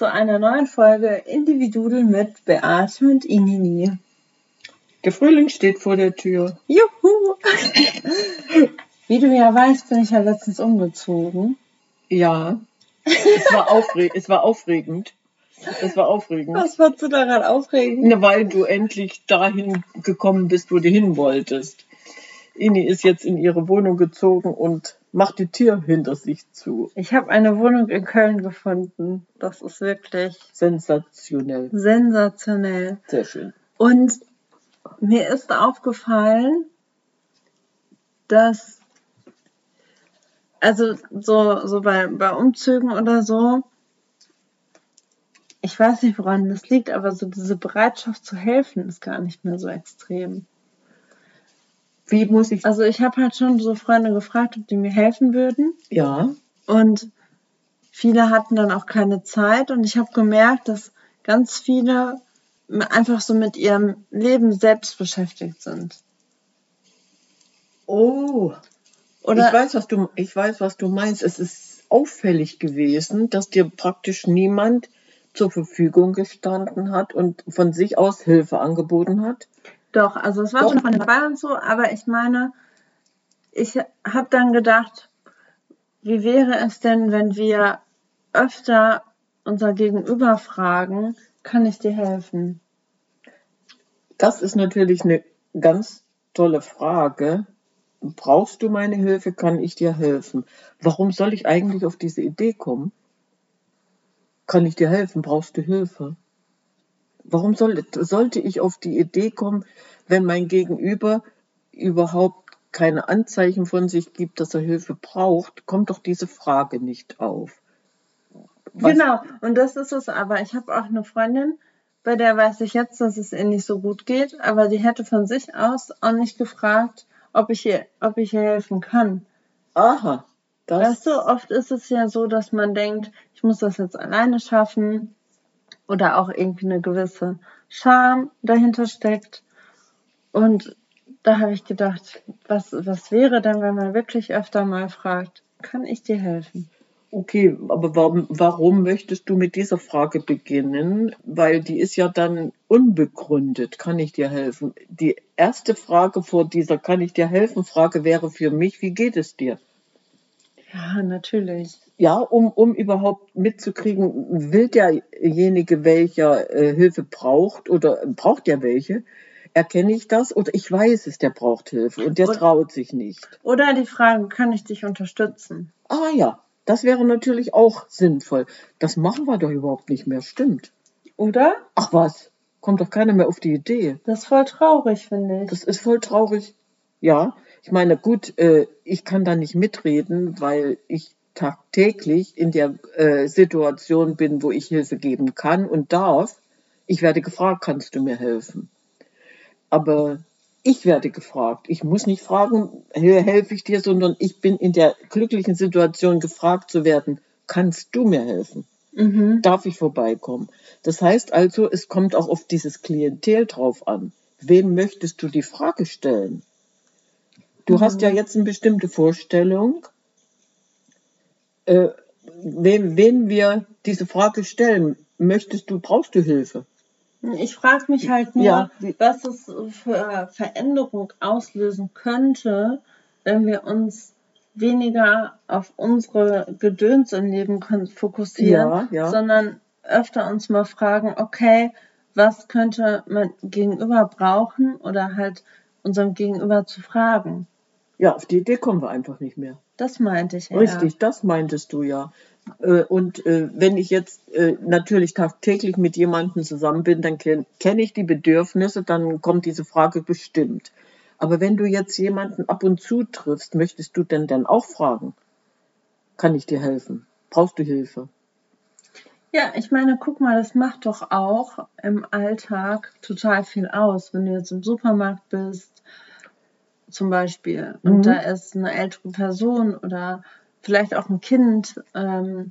Zu einer neuen Folge Individudel mit Beate und Inini. Der Frühling steht vor der Tür. Juhu! Wie du ja weißt, bin ich ja letztens umgezogen. Ja. Es war, aufre es war aufregend. Es war aufregend. Was fandst du daran aufregend? Na, weil du endlich dahin gekommen bist, wo du hin wolltest. Ini ist jetzt in ihre Wohnung gezogen und macht die Tür hinter sich zu. Ich habe eine Wohnung in Köln gefunden. Das ist wirklich Sensationell. sensationell. Sehr schön. Und mir ist aufgefallen, dass, also so, so bei, bei Umzügen oder so, ich weiß nicht, woran das liegt, aber so diese Bereitschaft zu helfen ist gar nicht mehr so extrem. Wie muss ich. Also ich habe halt schon so Freunde gefragt, ob die mir helfen würden. Ja. Und viele hatten dann auch keine Zeit und ich habe gemerkt, dass ganz viele einfach so mit ihrem Leben selbst beschäftigt sind. Oh. Oder ich weiß, was du, ich weiß, was du meinst. Es ist auffällig gewesen, dass dir praktisch niemand zur Verfügung gestanden hat und von sich aus Hilfe angeboten hat. Doch, also es war Doch. schon von dabei und so, aber ich meine, ich habe dann gedacht, wie wäre es denn, wenn wir öfter unser Gegenüber fragen, kann ich dir helfen? Das ist natürlich eine ganz tolle Frage. Brauchst du meine Hilfe? Kann ich dir helfen? Warum soll ich eigentlich auf diese Idee kommen? Kann ich dir helfen? Brauchst du Hilfe? Warum soll, sollte ich auf die Idee kommen, wenn mein Gegenüber überhaupt keine Anzeichen von sich gibt, dass er Hilfe braucht, kommt doch diese Frage nicht auf. Was- Genau, und das ist es aber. Ich habe auch eine Freundin, bei der weiß ich jetzt, dass es ihr nicht so gut geht, aber die hätte von sich aus auch nicht gefragt, ob ich ihr, ob ich ihr helfen kann. Aha, das, Weißt du, oft ist es ja so, dass man denkt, ich muss das jetzt alleine schaffen oder auch irgendwie eine gewisse Scham dahinter steckt. Und da habe ich gedacht, was, was wäre denn, wenn man wirklich öfter mal fragt, kann ich dir helfen? Okay, aber warum, warum möchtest du mit dieser Frage beginnen? Weil die ist ja dann unbegründet. Kann ich dir helfen? Die erste Frage vor dieser Kann ich dir helfen? Frage wäre für mich, wie geht es dir? Ja, natürlich. Ja, um, um überhaupt mitzukriegen, will derjenige, welcher äh, Hilfe braucht oder braucht der welche? Erkenne ich das oder ich weiß es, der braucht Hilfe und der Und- traut sich nicht. Oder die Frage, kann ich dich unterstützen? Ah ja, das wäre natürlich auch sinnvoll. Das machen wir doch überhaupt nicht mehr, stimmt. Oder? Ach was, kommt doch keiner mehr auf die Idee. Das ist voll traurig, finde ich. Das ist voll traurig. Ja, ich meine, gut, äh, ich kann da nicht mitreden, weil ich tagtäglich in der äh, Situation bin, wo ich Hilfe geben kann und darf. Ich werde gefragt, kannst du mir helfen? Aber ich werde gefragt. Ich muss nicht fragen, "Hel- helfe ich dir, sondern ich bin in der glücklichen Situation, gefragt zu werden, kannst du mir helfen? Mhm. darf ich vorbeikommen. Das heißt also, es kommt auch auf dieses Klientel drauf an. Wem möchtest du die Frage stellen? Du hast ja jetzt eine bestimmte Vorstellung, äh, wem, wem wir diese Frage stellen. Möchtest du, brauchst du Hilfe? Ich frage mich halt nur, Ja. was es für Veränderung auslösen könnte, wenn wir uns weniger auf unsere Gedöns im Leben fokussieren, Ja, ja. sondern öfter uns mal fragen, okay, was könnte mein Gegenüber brauchen oder halt unserem Gegenüber zu fragen. Ja, auf die Idee kommen wir einfach nicht mehr. Das meinte ich ja. Richtig, das meintest du ja. Äh, Und äh, wenn ich jetzt äh, natürlich tagtäglich mit jemandem zusammen bin, dann kenne kenn ich die Bedürfnisse, dann kommt diese Frage bestimmt. Aber wenn du jetzt jemanden ab und zu triffst, möchtest du denn dann auch fragen? Kann ich dir helfen? Brauchst du Hilfe? Ja, ich meine, guck mal, das macht doch auch im Alltag total viel aus. Wenn du jetzt im Supermarkt bist, zum Beispiel, und Mhm. da ist eine ältere Person oder vielleicht auch ein Kind ähm,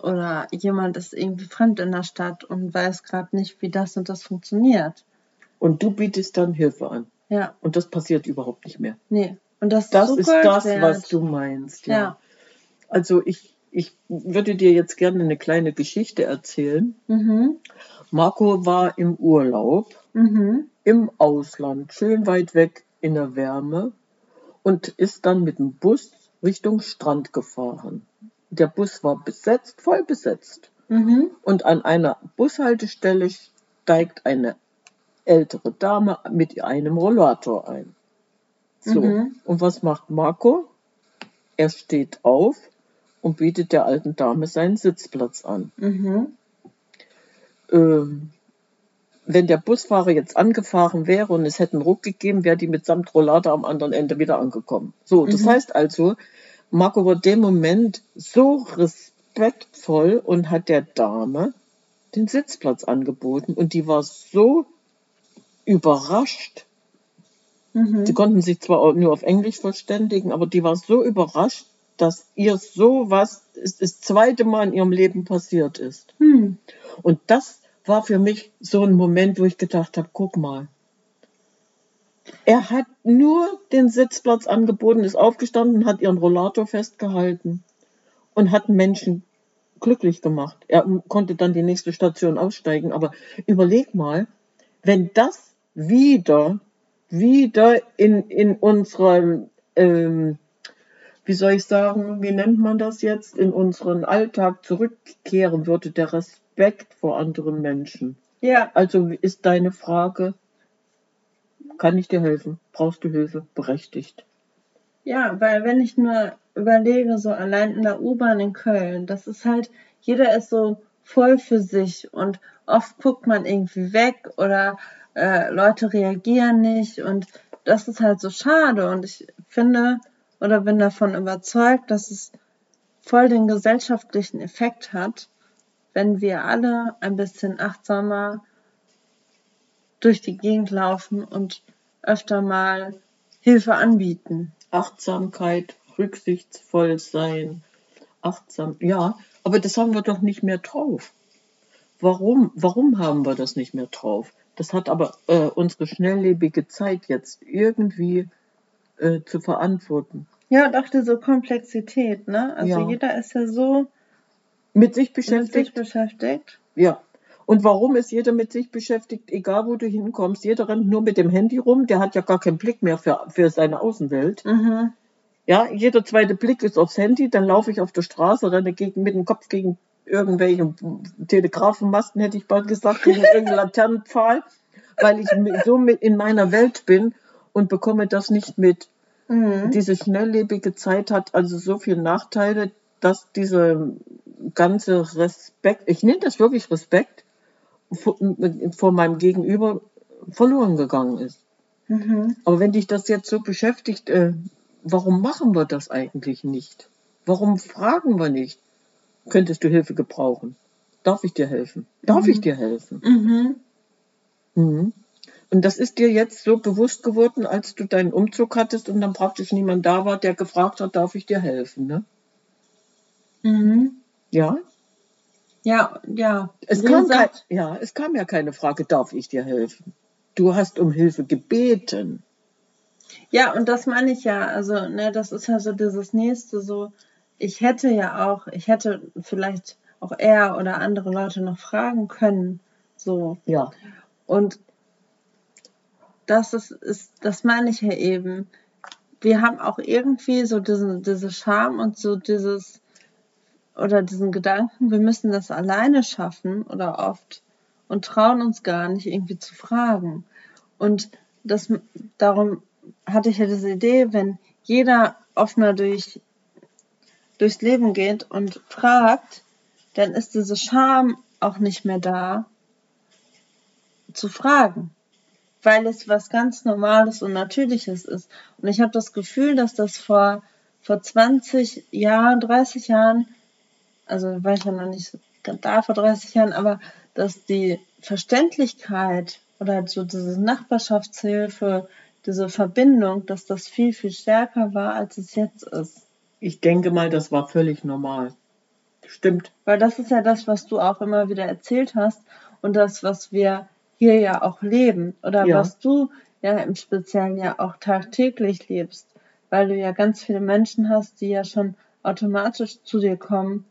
oder jemand ist irgendwie fremd in der Stadt und weiß gerade nicht, wie das und das funktioniert. Und du bietest dann Hilfe an. Ja, Und das passiert überhaupt nicht mehr. nee. Und das, Das so ist Gold das, wert. was du meinst. Ja. Ja. Also ich, ich würde dir jetzt gerne eine kleine Geschichte erzählen. Mhm. Marco war im Urlaub Mhm. im Ausland, schön weit weg in der Wärme und ist dann mit dem Bus Richtung Strand gefahren. Der Bus war besetzt, voll besetzt. Mhm. Und an einer Bushaltestelle steigt eine ältere Dame mit einem Rollator ein. So, Mhm. und was macht Marco? Er steht auf und bietet der alten Dame seinen Sitzplatz an. Mhm. Ähm, wenn der Busfahrer jetzt angefahren wäre und es hätte einen Ruck gegeben, wäre die mitsamt Rollator am anderen Ende wieder angekommen. So, das Mhm. heißt also, Marco war dem Moment so respektvoll und hat der Dame den Sitzplatz angeboten und die war so überrascht. Mhm. Die konnten sich zwar nur auf Englisch verständigen, aber die war so überrascht, dass ihr sowas das zweite Mal in ihrem Leben passiert ist. Hm. Und das war für mich so ein Moment, wo ich gedacht habe, guck mal. Er hat nur den Sitzplatz angeboten, ist aufgestanden, hat ihren Rollator festgehalten und hat Menschen glücklich gemacht. Er konnte dann die nächste Station aussteigen. Aber überleg mal, wenn das wieder, wieder in, in unserem, ähm, wie soll ich sagen, wie nennt man das jetzt, in unseren Alltag zurückkehren würde, der Respekt vor anderen Menschen. Ja, Also ist deine Frage, kann ich dir helfen? Brauchst du Hilfe? Berechtigt. Ja, weil wenn ich nur überlege, so allein in der U-Bahn in Köln, das ist halt, jeder ist so voll für sich und oft guckt man irgendwie weg oder äh, Leute reagieren nicht und das ist halt so schade und ich finde oder bin davon überzeugt, dass es voll den gesellschaftlichen Effekt hat, wenn wir alle ein bisschen achtsamer durch die Gegend laufen und öfter mal Hilfe anbieten. Achtsamkeit, rücksichtsvoll sein, achtsam. Ja, aber das haben wir doch nicht mehr drauf. Warum? Warum haben wir das nicht mehr drauf? Das hat aber äh, unsere schnelllebige Zeit jetzt irgendwie äh, zu verantworten. Ja, und auch diese Komplexität, ne? Also Ja. jeder ist ja so Mit sich mit sich beschäftigt? beschäftigt. Ja. Und warum ist jeder mit sich beschäftigt, egal wo du hinkommst? Jeder rennt nur mit dem Handy rum, der hat ja gar keinen Blick mehr für, für seine Außenwelt. Mhm. Ja, jeder zweite Blick ist aufs Handy, dann laufe ich auf der Straße, renne gegen, mit dem Kopf gegen irgendwelche Telegrafenmasten, hätte ich bald gesagt, gegen irgendeinen Laternenpfahl, weil ich so mit in meiner Welt bin und bekomme das nicht mit. Mhm. Diese schnelllebige Zeit hat also so viele Nachteile, dass diese ganze Respekt, ich nenne das wirklich Respekt, vor, vor meinem Gegenüber verloren gegangen ist. Mhm. Aber wenn dich das jetzt so beschäftigt, äh, warum machen wir das eigentlich nicht? Warum fragen wir nicht? Könntest du Hilfe gebrauchen? Darf ich dir helfen? Darf ich dir helfen? Mhm. Und das ist dir jetzt so bewusst geworden, als du deinen Umzug hattest und dann praktisch niemand da war, der gefragt hat, darf ich dir helfen? Ne? Mhm. Ja? Ja, ja. Es kam, kein, ja, es kam ja keine Frage, darf ich dir helfen? Du hast um Hilfe gebeten. Ja, und das meine ich ja. Also, ne, das ist ja so dieses nächste, so, ich hätte ja auch, ich hätte vielleicht auch er oder andere Leute noch fragen können. So. Ja. Und das ist, ist, das meine ich ja eben. Wir haben auch irgendwie so diesen, diese Scham und so dieses, oder diesen Gedanken, wir müssen das alleine schaffen oder oft und trauen uns gar nicht irgendwie zu fragen. Und das, darum hatte ich ja diese Idee, wenn jeder offener durch, durchs Leben geht und fragt, dann ist diese Scham auch nicht mehr da, zu fragen, weil es was ganz Normales und Natürliches ist. Und ich habe das Gefühl, dass das vor, vor 20 Jahren, 30 Jahren, also war ich ja noch nicht da vor 30 Jahren, aber dass die Verständlichkeit oder so diese Nachbarschaftshilfe, diese Verbindung, dass das viel, viel stärker war, als es jetzt ist. Ich denke mal, das war völlig normal. Stimmt. Weil das ist ja das, was du auch immer wieder erzählt hast und das, was wir hier ja auch leben oder ja. was du ja im Speziellen ja auch tagtäglich lebst, weil du ja ganz viele Menschen hast, die ja schon automatisch zu dir kommen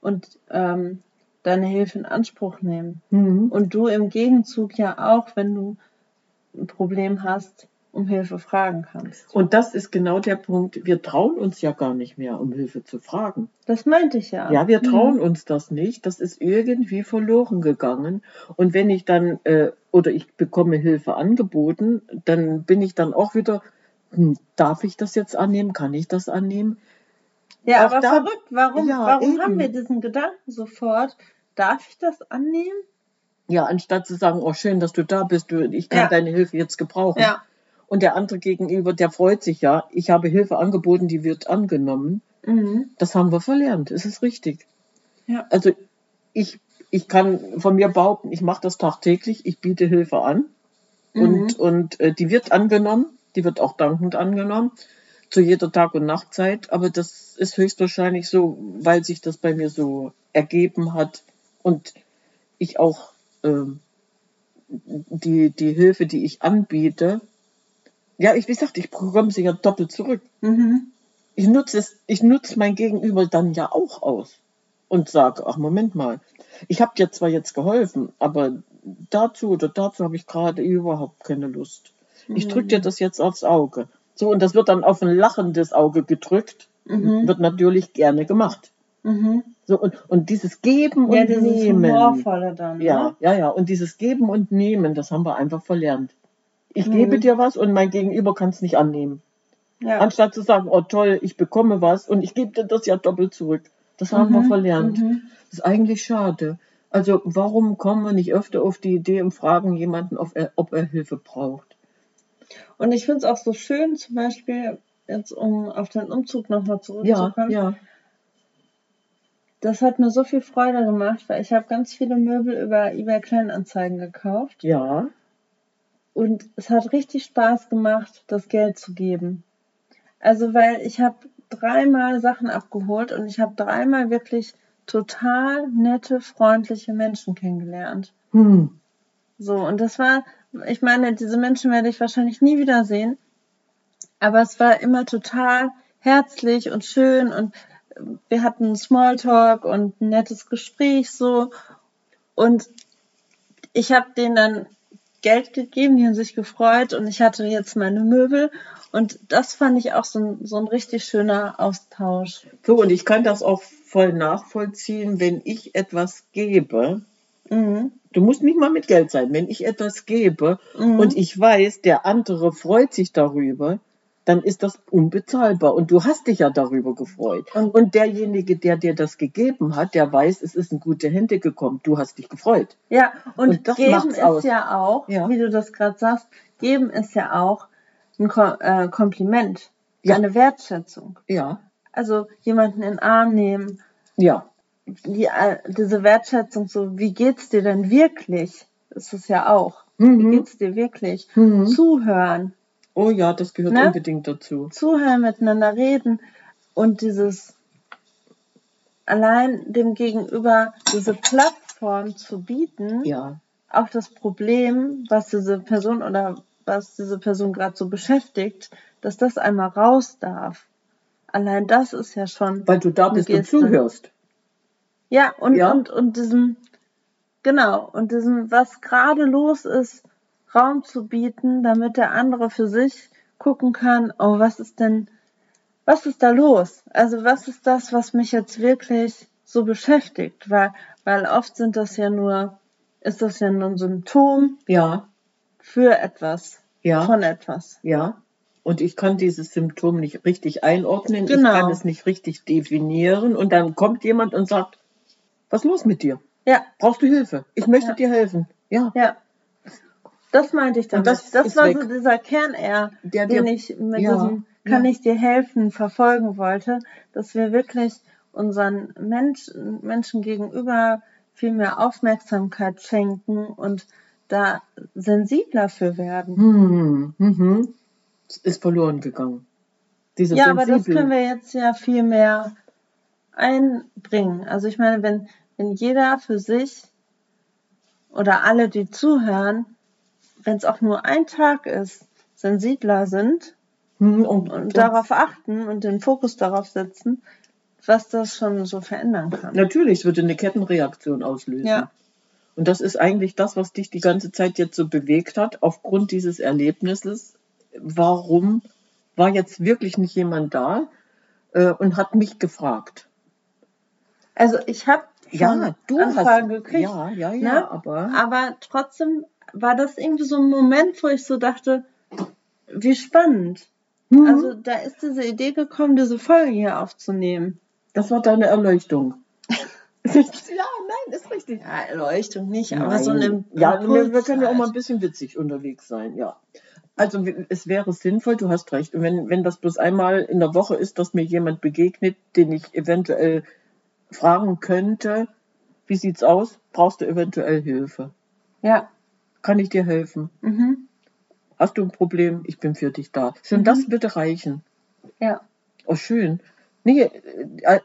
und ähm, deine Hilfe in Anspruch nehmen. Mhm. Und du im Gegenzug ja auch, wenn du ein Problem hast, um Hilfe fragen kannst. Und das ist genau der Punkt. Wir trauen uns ja gar nicht mehr, um Hilfe zu fragen. Das meinte ich ja. Ja, wir trauen mhm. uns das nicht. Das ist irgendwie verloren gegangen. Und wenn ich dann, äh, oder ich bekomme Hilfe angeboten, dann bin ich dann auch wieder, hm, darf ich das jetzt annehmen? Kann ich das annehmen? Ja, auch aber da, verrückt. Warum, ja, warum haben wir diesen Gedanken sofort? Darf ich das annehmen? Ja, anstatt zu sagen, oh schön, dass du da bist, du, ich kann ja. deine Hilfe jetzt gebrauchen. Ja. Und der andere gegenüber, der freut sich ja. Ich habe Hilfe angeboten, die wird angenommen. Mhm. Das haben wir verlernt. Es ist richtig. Ja. Also ich, ich kann von mir behaupten, ich mache das tagtäglich. Ich biete Hilfe an. Mhm. Und, und äh, die wird angenommen. Die wird auch dankend angenommen. Zu jeder Tag- und Nachtzeit. Aber das ist höchstwahrscheinlich so, weil sich das bei mir so ergeben hat. Und ich auch äh, die, die Hilfe, die ich anbiete, ja, ich, wie gesagt, ich bekomme sie ja doppelt zurück. Mhm. Ich nutze es, ich nutze mein Gegenüber dann ja auch aus und sage, ach Moment mal, ich habe dir zwar jetzt geholfen, aber dazu oder dazu habe ich gerade überhaupt keine Lust. Mhm. Ich drücke dir das jetzt aufs Auge. So, und das wird dann auf ein lachendes Auge gedrückt, mhm. wird natürlich gerne gemacht. Mhm. So, und, und dieses Geben ja, und dieses Nehmen. Humorvolle dann, ja, ne? ja, ja. Und dieses Geben und Nehmen, das haben wir einfach verlernt. Ich mhm. gebe dir was und mein Gegenüber kann es nicht annehmen. Ja. Anstatt zu sagen, oh toll, ich bekomme was und ich gebe dir das ja doppelt zurück. Das haben mhm. wir verlernt. Mhm. Das ist eigentlich schade. Also warum kommen wir nicht öfter auf die Idee und fragen jemanden, ob er, ob er Hilfe braucht? Und ich finde es auch so schön, zum Beispiel, jetzt um auf den Umzug nochmal zurückzukommen. Ja, ja. Das hat mir so viel Freude gemacht, weil ich habe ganz viele Möbel über eBay Kleinanzeigen gekauft. Ja. Und es hat richtig Spaß gemacht, das Geld zu geben. Also, weil ich habe dreimal Sachen abgeholt und ich habe dreimal wirklich total nette, freundliche Menschen kennengelernt. Hm. So, und das war, ich meine, diese Menschen werde ich wahrscheinlich nie wiedersehen, aber es war immer total herzlich und schön und wir hatten Smalltalk und ein nettes Gespräch so und ich habe denen dann Geld gegeben, die haben sich gefreut und ich hatte jetzt meine Möbel und das fand ich auch so ein, so ein richtig schöner Austausch. So, und ich kann das auch voll nachvollziehen, wenn ich etwas gebe. Mhm. Du musst nicht mal mit Geld sein. Wenn ich etwas gebe mhm. und ich weiß, der andere freut sich darüber, dann ist das unbezahlbar. Und du hast dich ja darüber gefreut. Und, derjenige, der dir das gegeben hat, der weiß, es ist in gute Hände gekommen. Du hast dich gefreut. Ja, und, und das geben ist aus. ja auch, ja. wie du das gerade sagst, geben ist ja auch ein Kom äh, Kompliment, ja. eine Wertschätzung. Ja. Also jemanden in den Arm nehmen. Ja. Die, äh, diese Wertschätzung, so, wie geht's dir denn wirklich? Ist es ja auch. Mhm. Wie geht's dir wirklich? Mhm. Zuhören. Oh ja, das gehört ne? unbedingt dazu. Zuhören, miteinander reden und dieses allein dem Gegenüber diese Plattform zu bieten, ja. auch das Problem, was diese Person oder was diese Person gerade so beschäftigt, dass das einmal raus darf. Allein das ist ja schon. Weil du da bist und zuhörst. Ja, und, ja. und, und diesem, genau, und diesem, was gerade los ist, Raum zu bieten, damit der andere für sich gucken kann, oh, was ist denn, was ist da los? Also was ist das, was mich jetzt wirklich so beschäftigt? Weil, weil oft sind das ja nur, ist das ja nur ein Symptom ja. für etwas, ja. von etwas. Ja. und ich kann dieses Symptom nicht richtig einordnen, Genau. ich kann es nicht richtig definieren und dann kommt jemand und sagt, was ist los mit dir? Ja, Brauchst du Hilfe? Ich möchte Ja. dir helfen. Ja, ja. Das meinte ich damit. Und das das war weg. so dieser Kern eher, Der den ich mit ja, diesem Kann ja. ich dir helfen verfolgen wollte, dass wir wirklich unseren Mensch, Menschen gegenüber viel mehr Aufmerksamkeit schenken und da sensibler für werden. hm, mhm. Ist verloren gegangen. Dieses Ja, aber das Sensibel. können wir jetzt ja viel mehr einbringen. Also ich meine, wenn, wenn jeder für sich oder alle, die zuhören, wenn es auch nur ein Tag ist, sensibler sind Hm, und, und darauf achten und den Fokus darauf setzen, was das schon so verändern kann. Natürlich, es würde eine Kettenreaktion auslösen. Ja. Und das ist eigentlich das, was dich die ganze Zeit jetzt so bewegt hat, aufgrund dieses Erlebnisses. Warum war jetzt wirklich nicht jemand da äh, und hat mich gefragt? Also ich habe Ja, du Anfragen hast. gekriegt, Ja, ja, ja, ne? aber. aber trotzdem war das irgendwie so ein Moment, wo ich so dachte, wie spannend. Mhm. Also da ist diese Idee gekommen, diese Folge hier aufzunehmen. das war deine Erleuchtung. ja, nein, ist richtig. Ja, Erleuchtung nicht, aber so eine Ja, wir, wir können ja auch mal ein halt. bisschen witzig unterwegs sein, ja. Also es wäre sinnvoll, du hast recht. Und wenn, wenn das bloß einmal in der Woche ist, dass mir jemand begegnet, den ich eventuell fragen könnte, wie sieht's aus? Brauchst du eventuell Hilfe? Ja. Kann ich dir helfen? Mhm. Hast du ein Problem? Ich bin für dich da. Schon Mhm. das würde reichen. Ja. Oh, schön. Nee,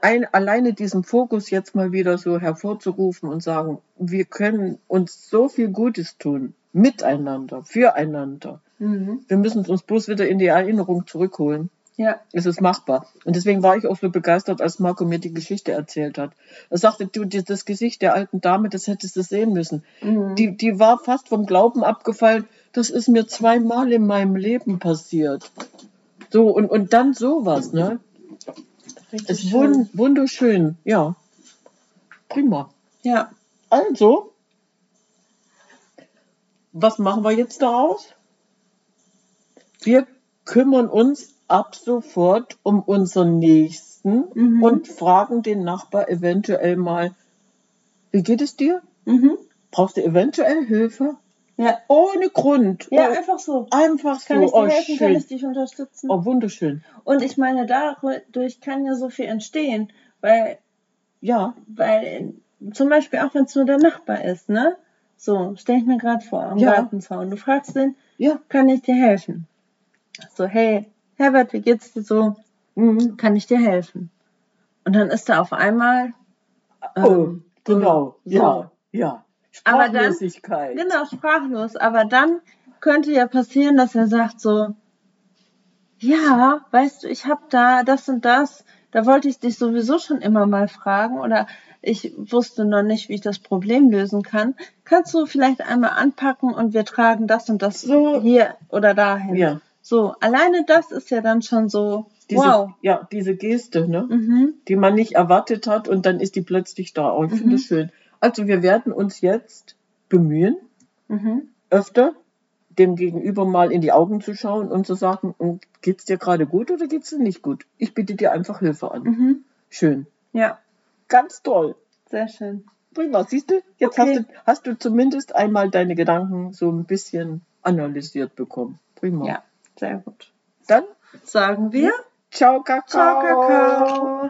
ein, alleine diesen Fokus jetzt mal wieder so hervorzurufen und sagen, wir können uns so viel Gutes tun. Miteinander, füreinander. Mhm. Wir müssen es uns bloß wieder in die Erinnerung zurückholen. Ja. Es ist machbar. Und deswegen war ich auch so begeistert, als Marco mir die Geschichte erzählt hat. Er sagte, du, das Gesicht der alten Dame, das hättest du sehen müssen. Mhm. Die, die war fast vom Glauben abgefallen. Das ist mir zweimal in meinem Leben passiert. So, und, und dann sowas, ne? Richtig Ist schön. wun wunderschön, ja. Prima. Ja. Also, was machen wir jetzt daraus? Wir kümmern uns ab sofort um unseren Nächsten Mhm. und fragen den Nachbar eventuell mal, wie geht es dir? Mhm. Brauchst du eventuell Hilfe? Ja. Ohne Grund. Ja, oh, einfach so. einfach so. Kann ich dir oh, helfen? Kann schön. ich dich unterstützen? Oh, wunderschön. Und ich meine, dadurch kann ja so viel entstehen, weil, Ja, weil zum Beispiel auch wenn es nur der Nachbar ist, ne? So, stell ich mir gerade vor, am Ja. Gartenzaun. Du fragst den, ja. kann ich dir helfen? So, hey, Herbert, wie geht's dir so? Mhm. Kann ich dir helfen? Und dann ist da auf einmal, Oh, ähm, genau. so. Ja, ja. Aber dann- Sprachlosigkeit. Genau, sprachlos. Aber dann könnte ja passieren, dass er sagt so, ja, weißt du, ich habe da das und das, da wollte ich dich sowieso schon immer mal fragen oder ich wusste noch nicht, wie ich das Problem lösen kann. Kannst du vielleicht einmal anpacken und wir tragen das und das So. hier oder dahin? Ja. So, alleine das ist ja dann schon so, Diese, wow. Ja, diese Geste, ne? Mhm. die man nicht erwartet hat und dann ist die plötzlich da. Oh, ich finde Mhm. es schön. Also wir werden uns jetzt bemühen, Mhm. öfter dem Gegenüber mal in die Augen zu schauen und zu sagen, "Und geht's dir gerade gut oder geht's dir nicht gut? Ich biete dir einfach Hilfe an. Mhm. Schön. Ja, Ganz toll. sehr schön. Prima, siehst du? Jetzt Okay. hast, du, hast du zumindest einmal deine Gedanken so ein bisschen analysiert bekommen. Prima. Ja, sehr gut. Dann, Sagen wir, ciao, Kakao. ciao, Kakao.